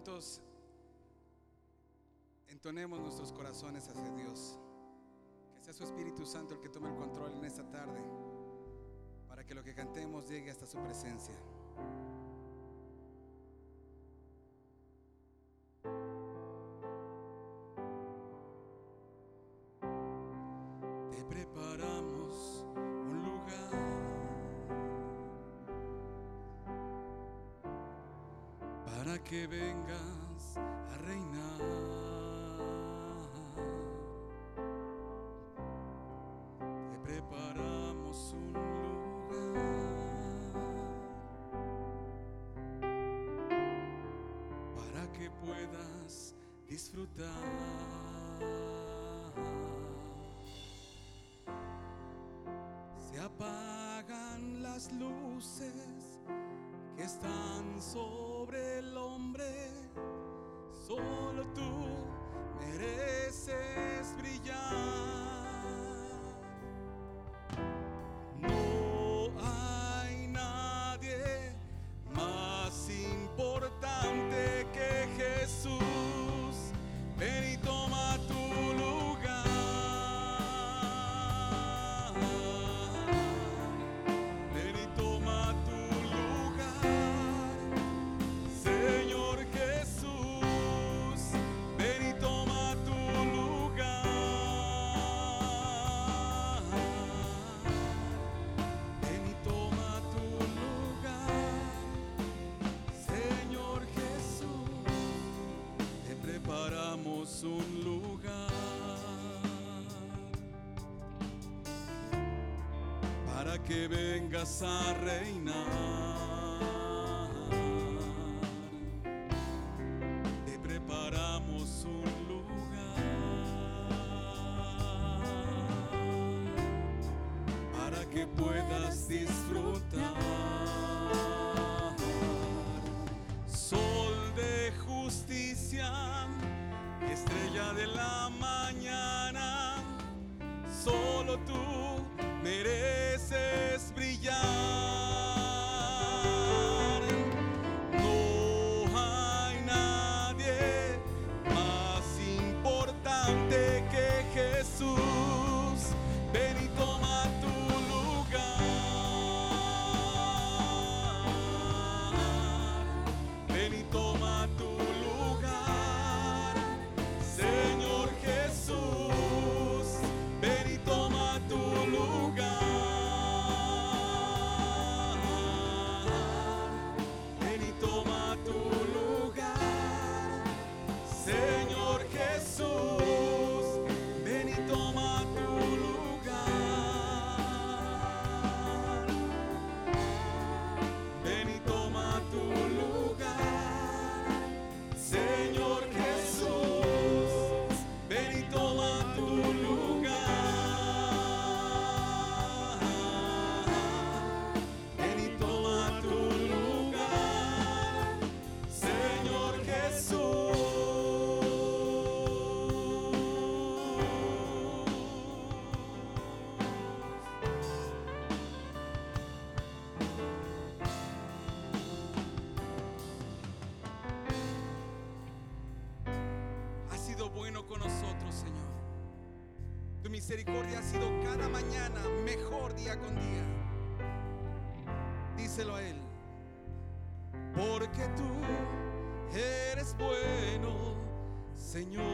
juntos entonemos nuestros corazones hacia Dios. Que sea su Espíritu Santo el que tome el control en esta tarde para que lo que cantemos llegue hasta su presencia. que vengas a reinar. misericordia ha sido cada mañana mejor día con día. Díselo a Él. Porque tú eres bueno, Señor.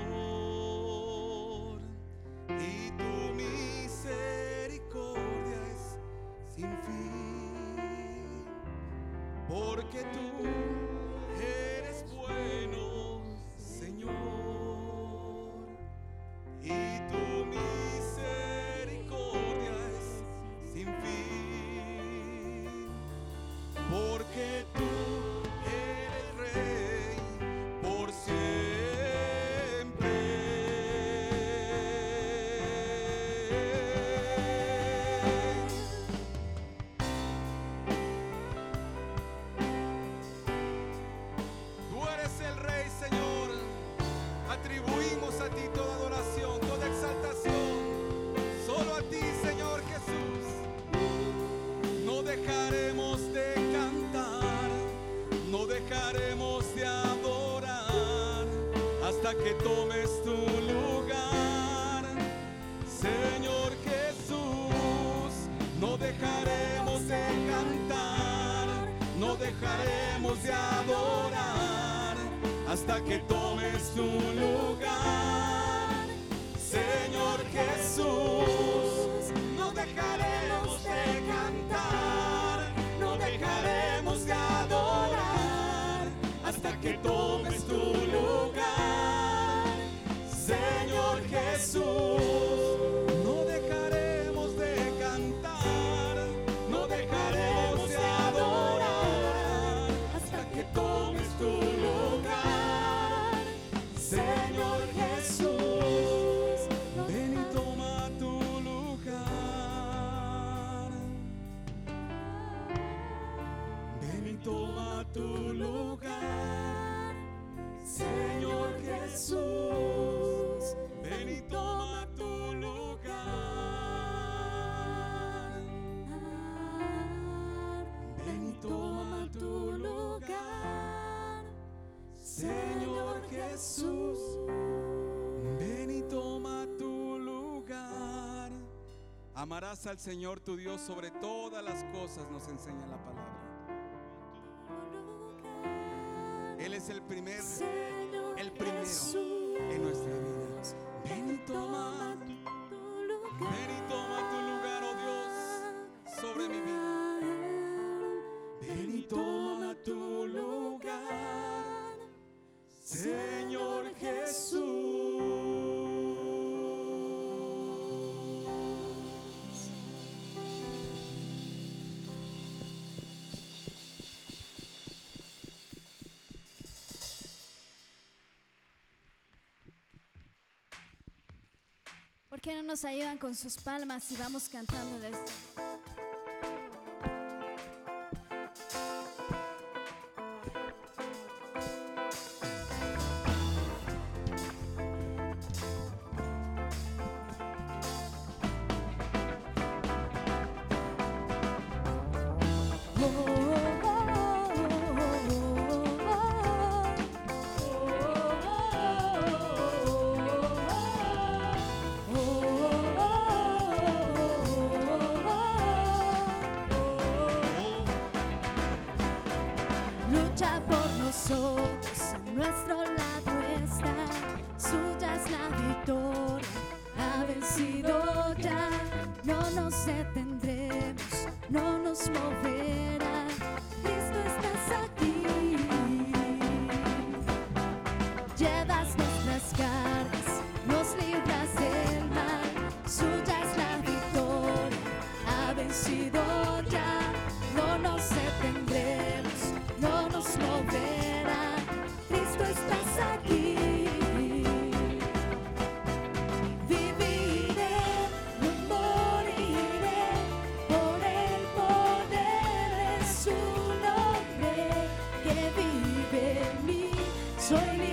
Y tu misericordia es sin fin. Porque tú que tomes tu lugar. Señor Jesús, no dejaremos de cantar, no dejaremos de adorar hasta que tomes tu lugar. Señor Jesús, no dejaremos de cantar, no dejaremos de adorar hasta que tomes tu lugar. Toma tu lugar. Señor Jesús, Señor Jesús, ven y toma tu lugar. Amarás al Señor tu Dios sobre todas las cosas, nos enseña la palabra. Él es el primer, el primero en nuestra vida. Ven y toma, ven y toma tu lugar, oh Dios, sobre mi vida. Ven y toma Señor Jesús. ¿Por qué no nos ayudan con sus palmas y vamos cantando de esto? Soy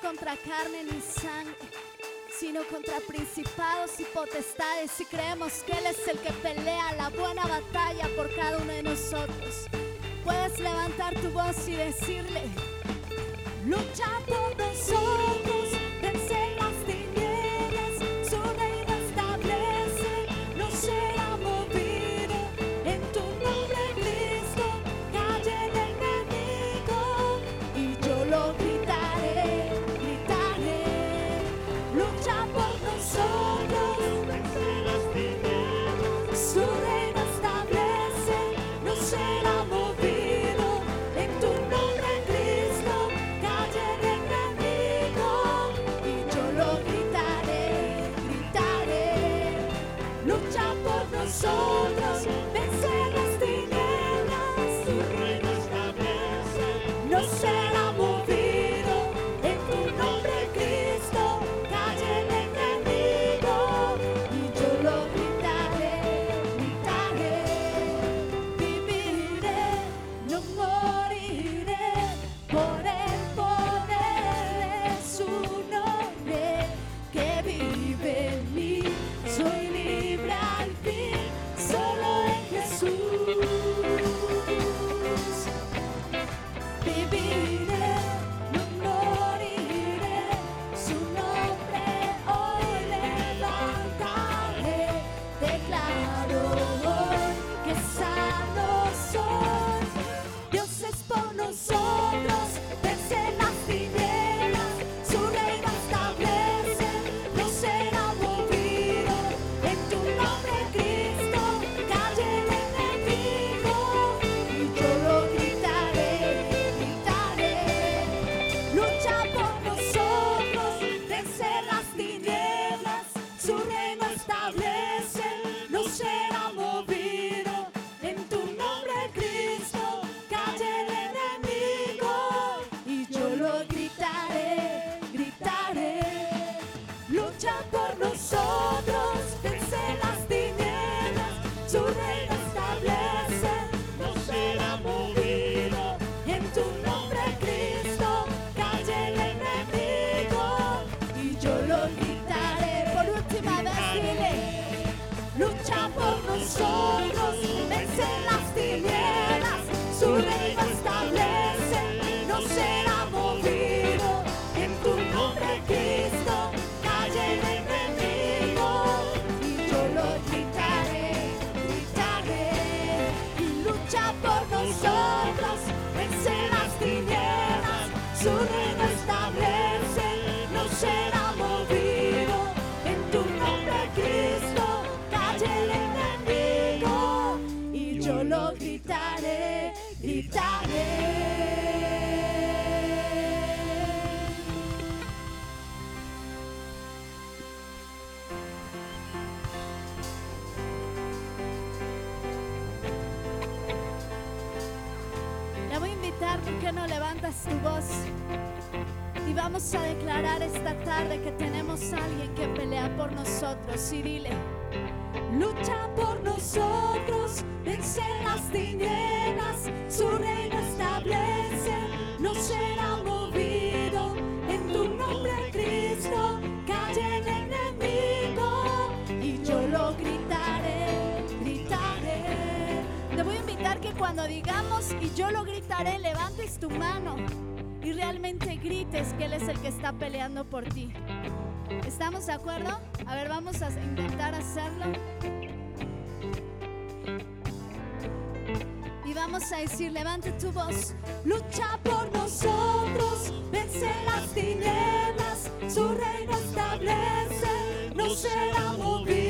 contra carne ni sangre, sino contra principados y potestades. Y creemos que Él es el que pelea la buena batalla por cada uno de nosotros. Puedes levantar tu voz y decirle, Sooner than tarde que tenemos a alguien que pelea por nosotros y dile, lucha por nosotros, vence las tinieblas, su reino establece, no será movido, en tu nombre Cristo, calle el enemigo y yo lo gritaré, gritaré. Te voy a invitar que cuando digamos y yo lo gritaré, levantes tu mano y realmente grites que Él es el que está peleando por ti. ¿Estamos de acuerdo? A ver, vamos a intentar hacerlo. Y vamos a decir, levante tu voz, lucha por nosotros, vence las tinieblas, su reino establece, no será movido.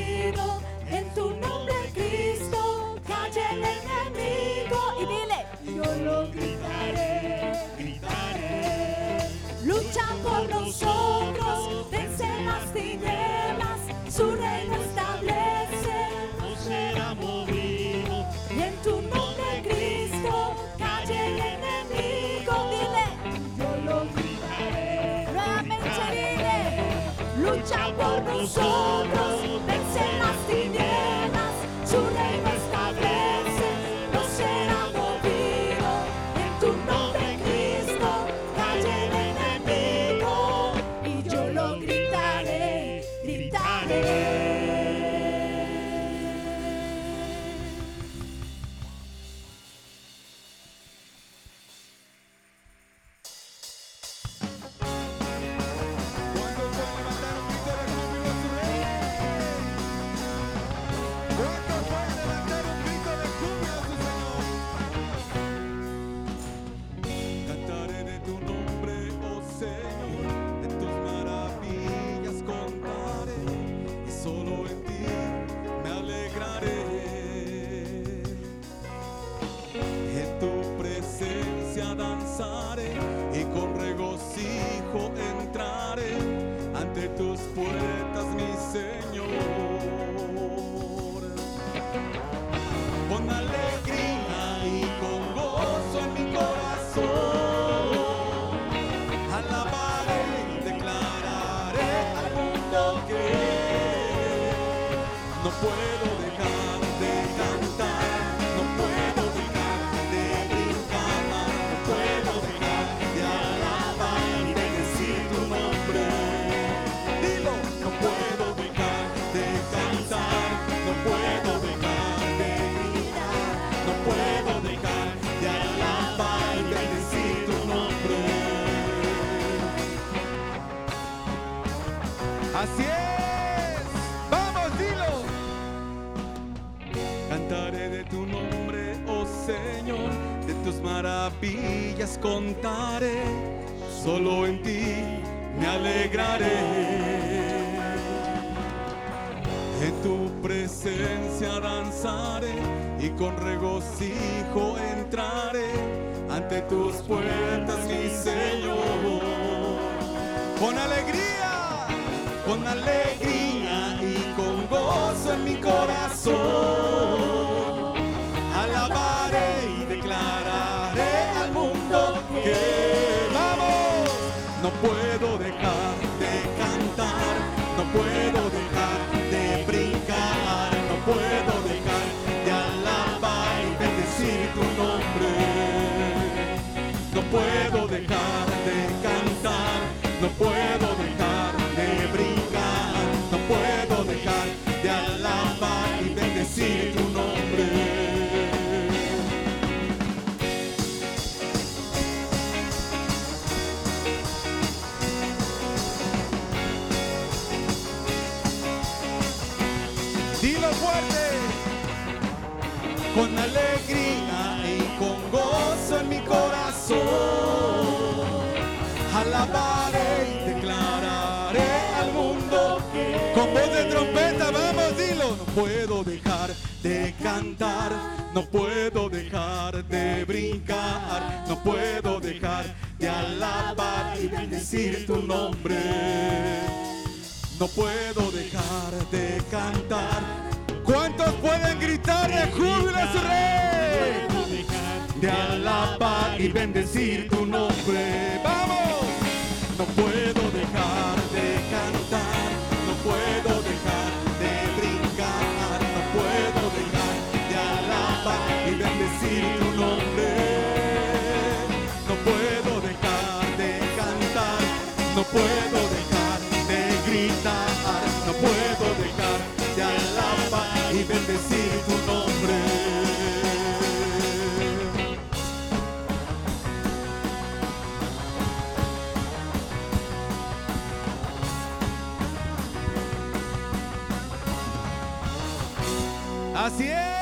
somos solo en ti me alegraré. En tu presencia danzaré y con regocijo entraré ante tus puertas, mi Señor. Con alegría, con alegría y con gozo en mi corazón puedo dejar. alegría y con gozo en mi corazón. Alabaré y declararé al mundo con voz de trompeta, vamos, dilo. No puedo dejar de cantar, no puedo dejar de brincar, no puedo dejar de alabar y bendecir tu nombre. No puedo dejar de cantar, Pueden gritar de júbilo a su rey? Te alabar y bendecir tu nombre. ¡Vamos! No puedo bendecir tu nombre. Así es.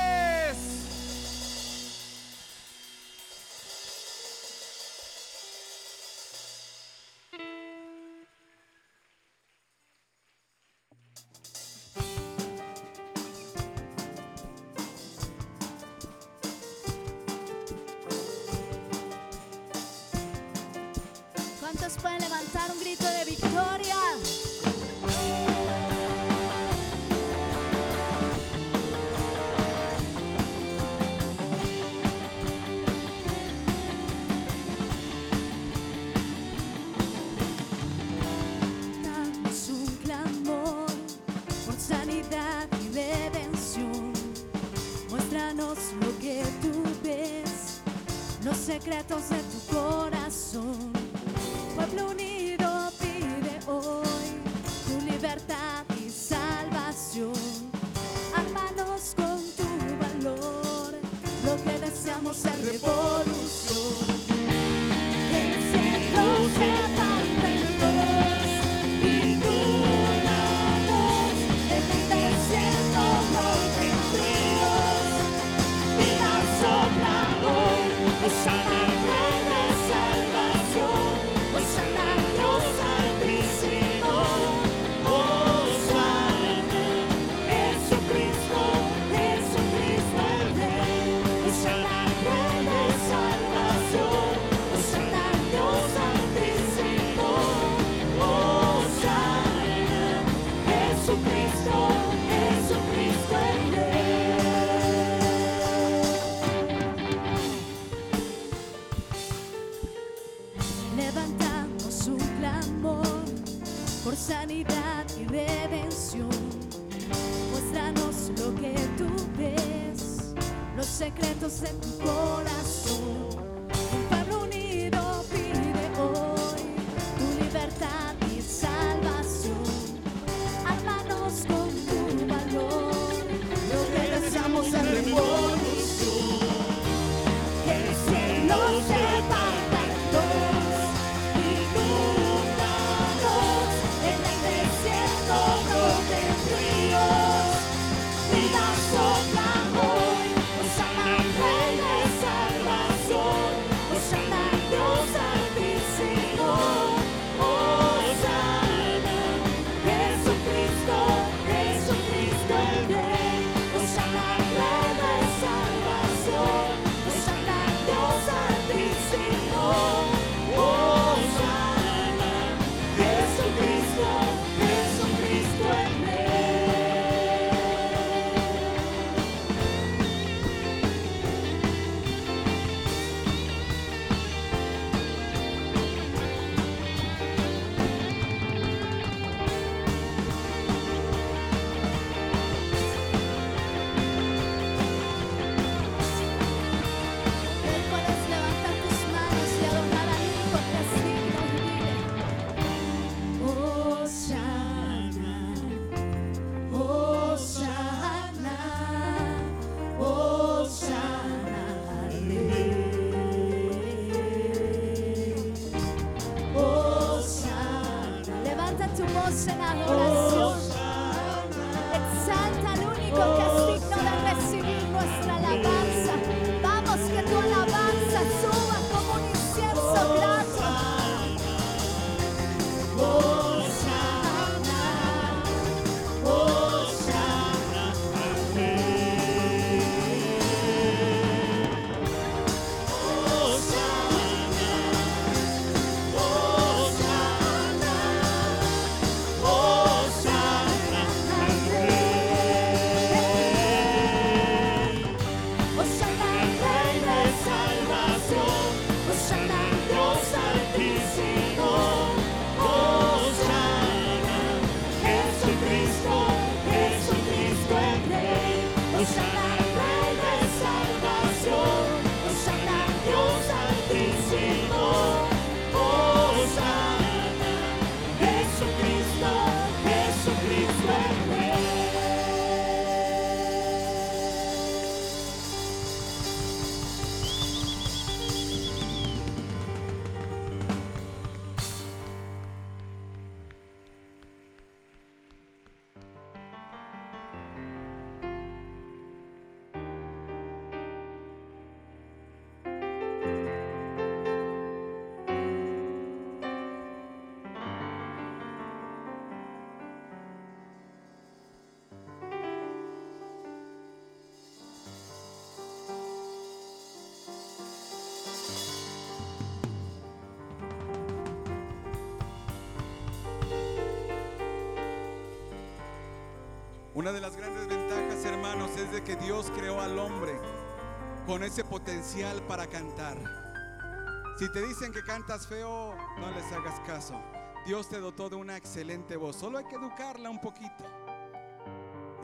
Una de las grandes ventajas, hermanos, es de que Dios creó al hombre con ese potencial para cantar. Si te dicen que cantas feo, no les hagas caso. Dios te dotó de una excelente voz, solo hay que educarla un poquito.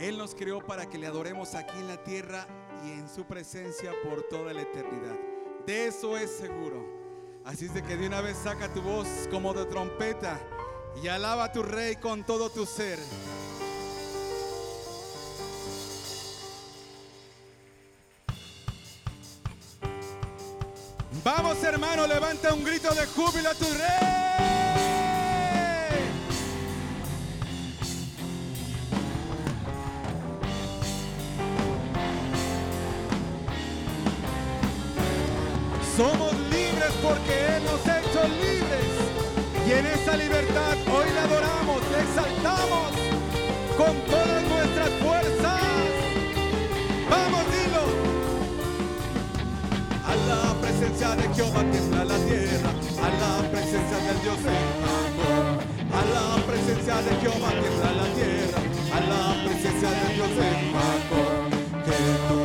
Él nos creó para que le adoremos aquí en la tierra y en su presencia por toda la eternidad. De eso es seguro. Así es de que de una vez saca tu voz como de trompeta y alaba a tu rey con todo tu ser. Vamos hermano, levanta un grito de júbilo a tu rey. Somos libres porque Él nos ha hecho libres. Y en esa libertad hoy le adoramos, le exaltamos con todas nuestras fuerzas. Presencia de Jehová tiembla la tierra, a la presencia del Dios en. A la presencia de Jehová tiembla la tierra, a la presencia del Dios en. Que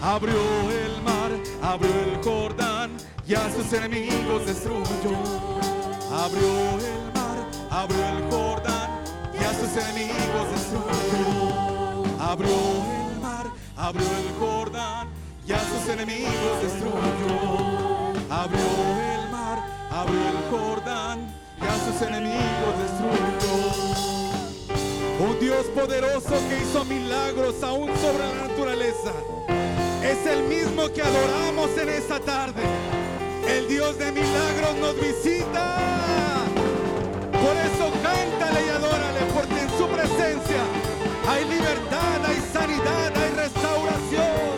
Abrió el mar, abrió el Jordán y a sus enemigos destruyó. Abrió el mar, abrió el Jordán y a sus enemigos destruyó. Abrió el mar, abrió el Jordán y a sus enemigos destruyó. Abrió el mar, abrió el Jordán y a sus enemigos destruyó. Un Dios poderoso que hizo milagros aún sobre la naturaleza. Es el mismo que adoramos en esta tarde. El Dios de milagros nos visita. Por eso cántale y adórale, porque en su presencia hay libertad, hay sanidad, hay restauración.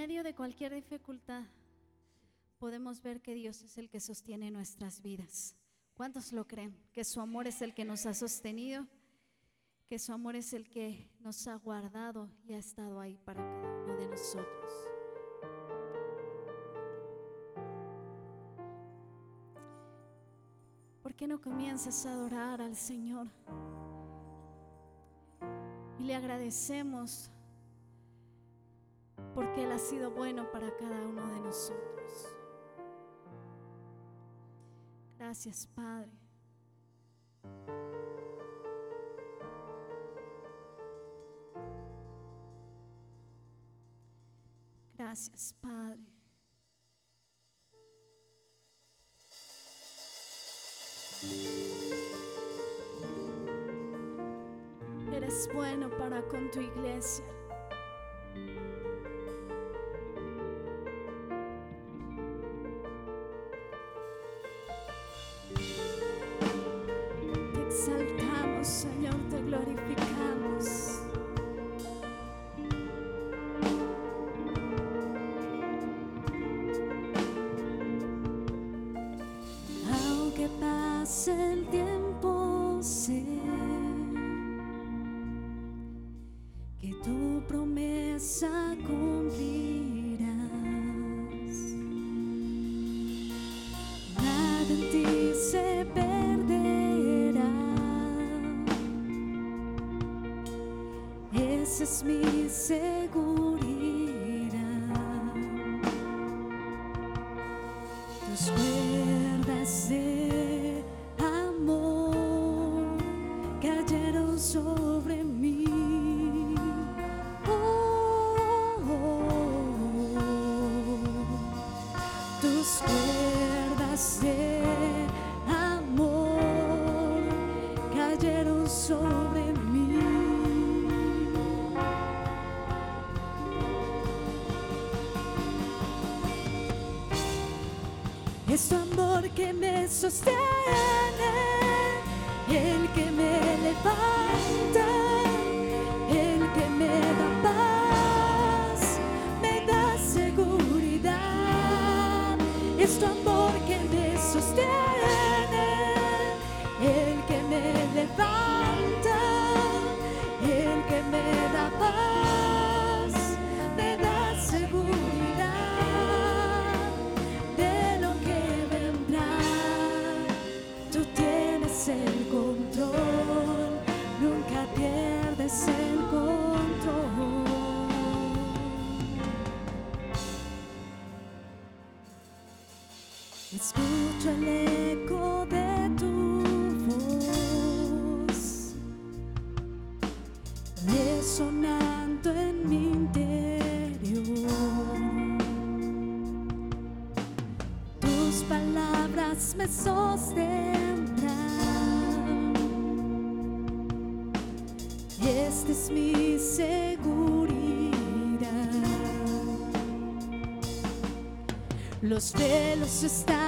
medio de cualquier dificultad podemos ver que Dios es el que sostiene nuestras vidas. ¿Cuántos lo creen? Que su amor es el que nos ha sostenido, que su amor es el que nos ha guardado y ha estado ahí para cada uno de nosotros. ¿Por qué no comienzas a adorar al Señor? Y le agradecemos porque Él ha sido bueno para cada uno de nosotros. Gracias, Padre. Gracias, Padre. Eres bueno para con tu iglesia. Stop. just that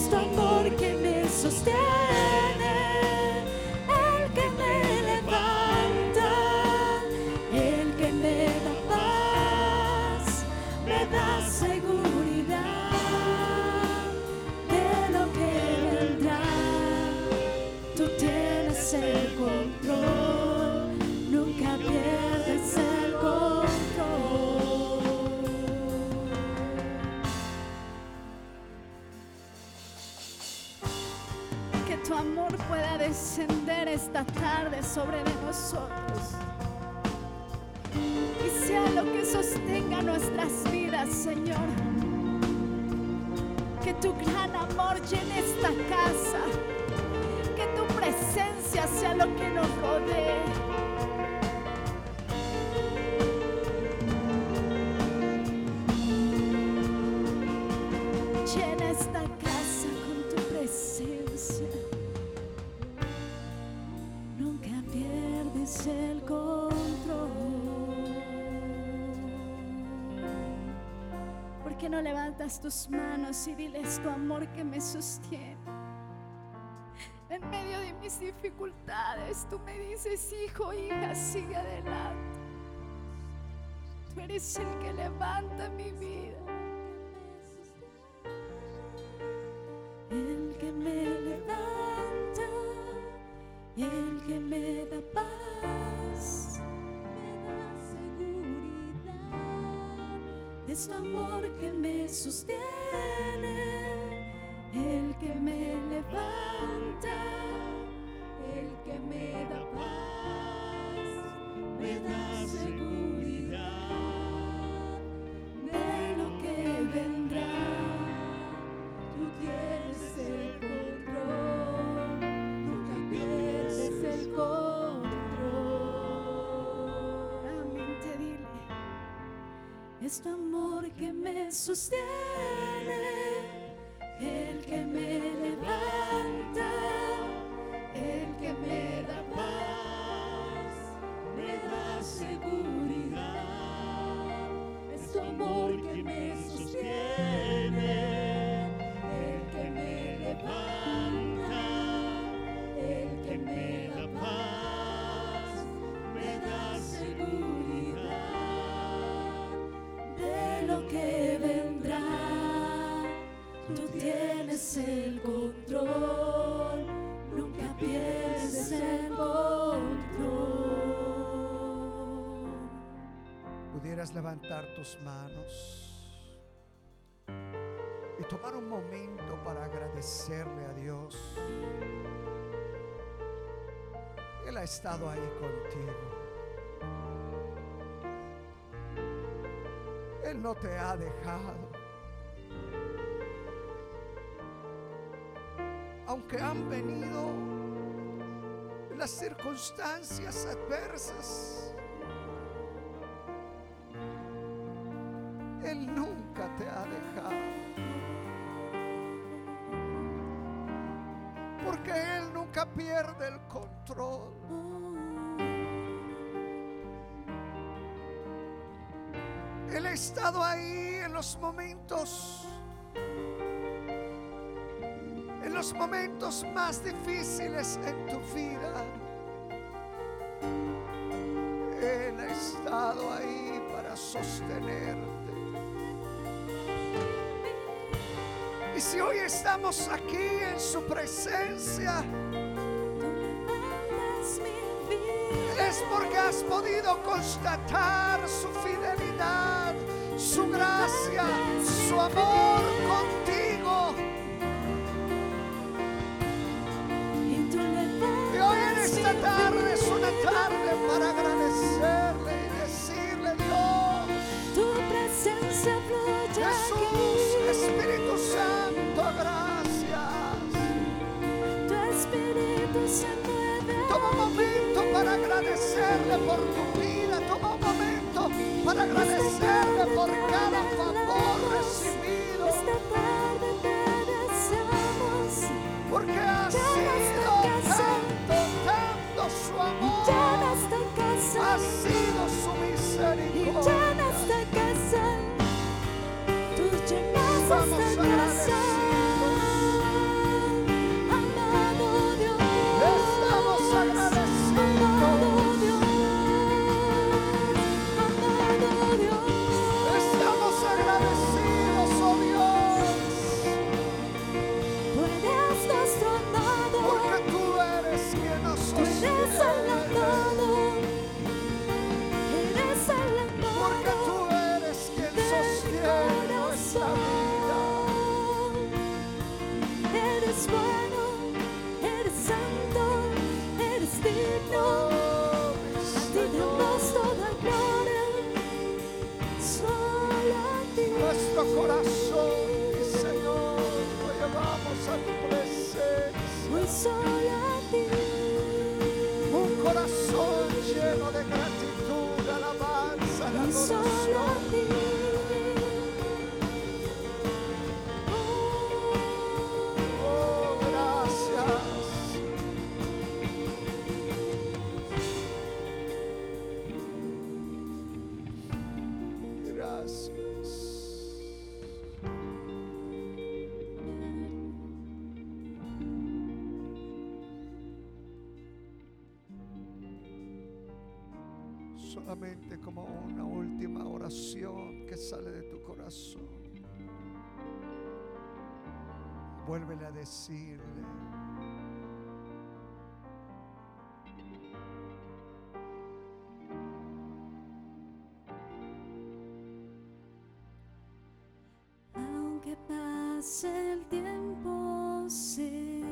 es tu amor que me sostiene. esta tarde sobre nosotros. Y sea lo que sostenga nuestras vidas, Señor. Que tu gran amor llene esta casa. Que tu presencia sea lo que nos rodee. tus manos y diles tu amor que me sostiene. En medio de mis dificultades, tú me dices, hijo, hija, sigue adelante. Tú eres el que levanta mi vida. El que me levanta, el que me da paz. es tu amor que me sostiene. sustene. Levantar tus manos y tomar un momento para agradecerle a Dios. Él ha estado ahí contigo. Él no te ha dejado. Aunque han venido las circunstancias adversas, Porque Él nunca pierde el control. Él ha estado ahí en los momentos, en los momentos más difíciles en tu vida. Él ha estado ahí para sostenerte. Si hoy estamos aquí en su presencia, es porque has podido constatar su fidelidad, su gracia, su amor contigo. Toma un momento para agradecerle por tu vida. Toma un momento para agradecerle por cada favor recibido. Esta tarde te deseamos. Porque ha sido tanto, tanto su amor. Ha sido su misericordia. Vamos esta casa. Decirle. Aunque pase el tiempo, sé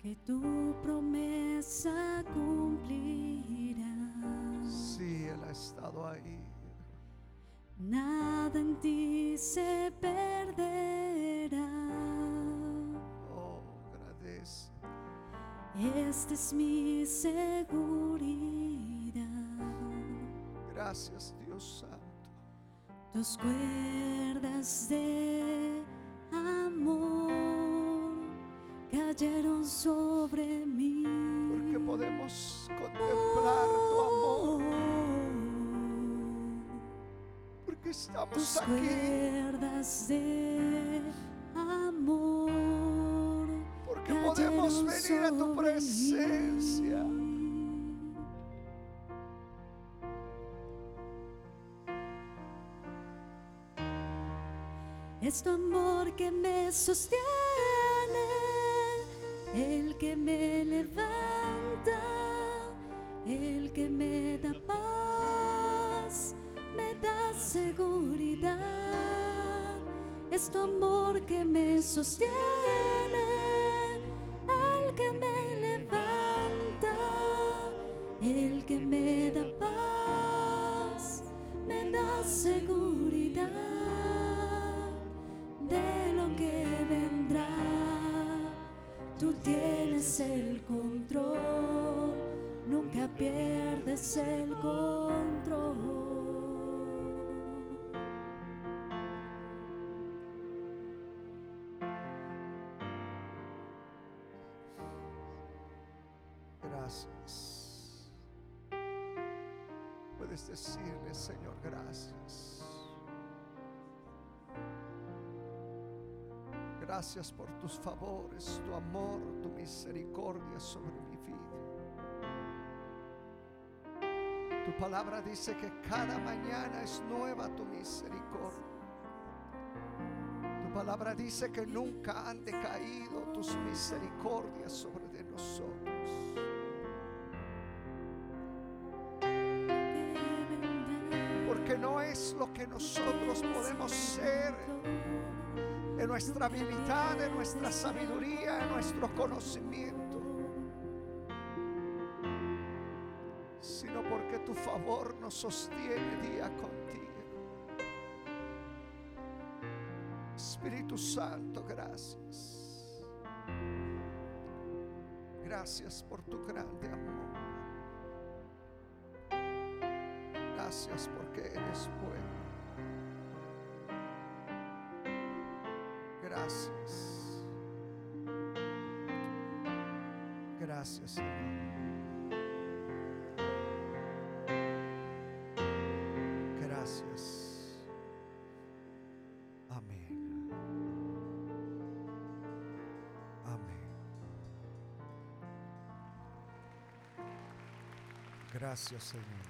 que tu promesa cumplirá. Sí, Él ha estado ahí. Nada en ti se perderá. Oh, agradece. Esta es mi seguridad. Gracias, Dios Santo. Tus cuerdas de amor cayeron sobre mí. Porque podemos contemplar tu amor. Porque Tus estamos aquí. cuerdas de amor Porque podemos venir a tu presencia. Es tu amor que me sostiene, el que me levanta, el que me da paz, seguridad. Es tu amor que me sostiene, el que me levanta, el que me da paz, me da seguridad de lo que vendrá. Tú tienes el control, nunca pierdes el control. Puedes decirle, Señor, gracias. Gracias por tus favores, tu amor, tu misericordia sobre mi vida. Tu palabra dice que cada mañana es nueva tu misericordia. Tu palabra dice que nunca han decaído tus misericordias sobre de nosotros. Nuestra habilidad, en nuestra sabiduría, en nuestro conocimiento, sino porque tu favor nos sostiene día con día. Espíritu Santo, gracias. Gracias por tu grande amor. Gracias porque eres bueno. Gracias. Gracias, Señor. Gracias. Amén. Amén. Gracias, Señor.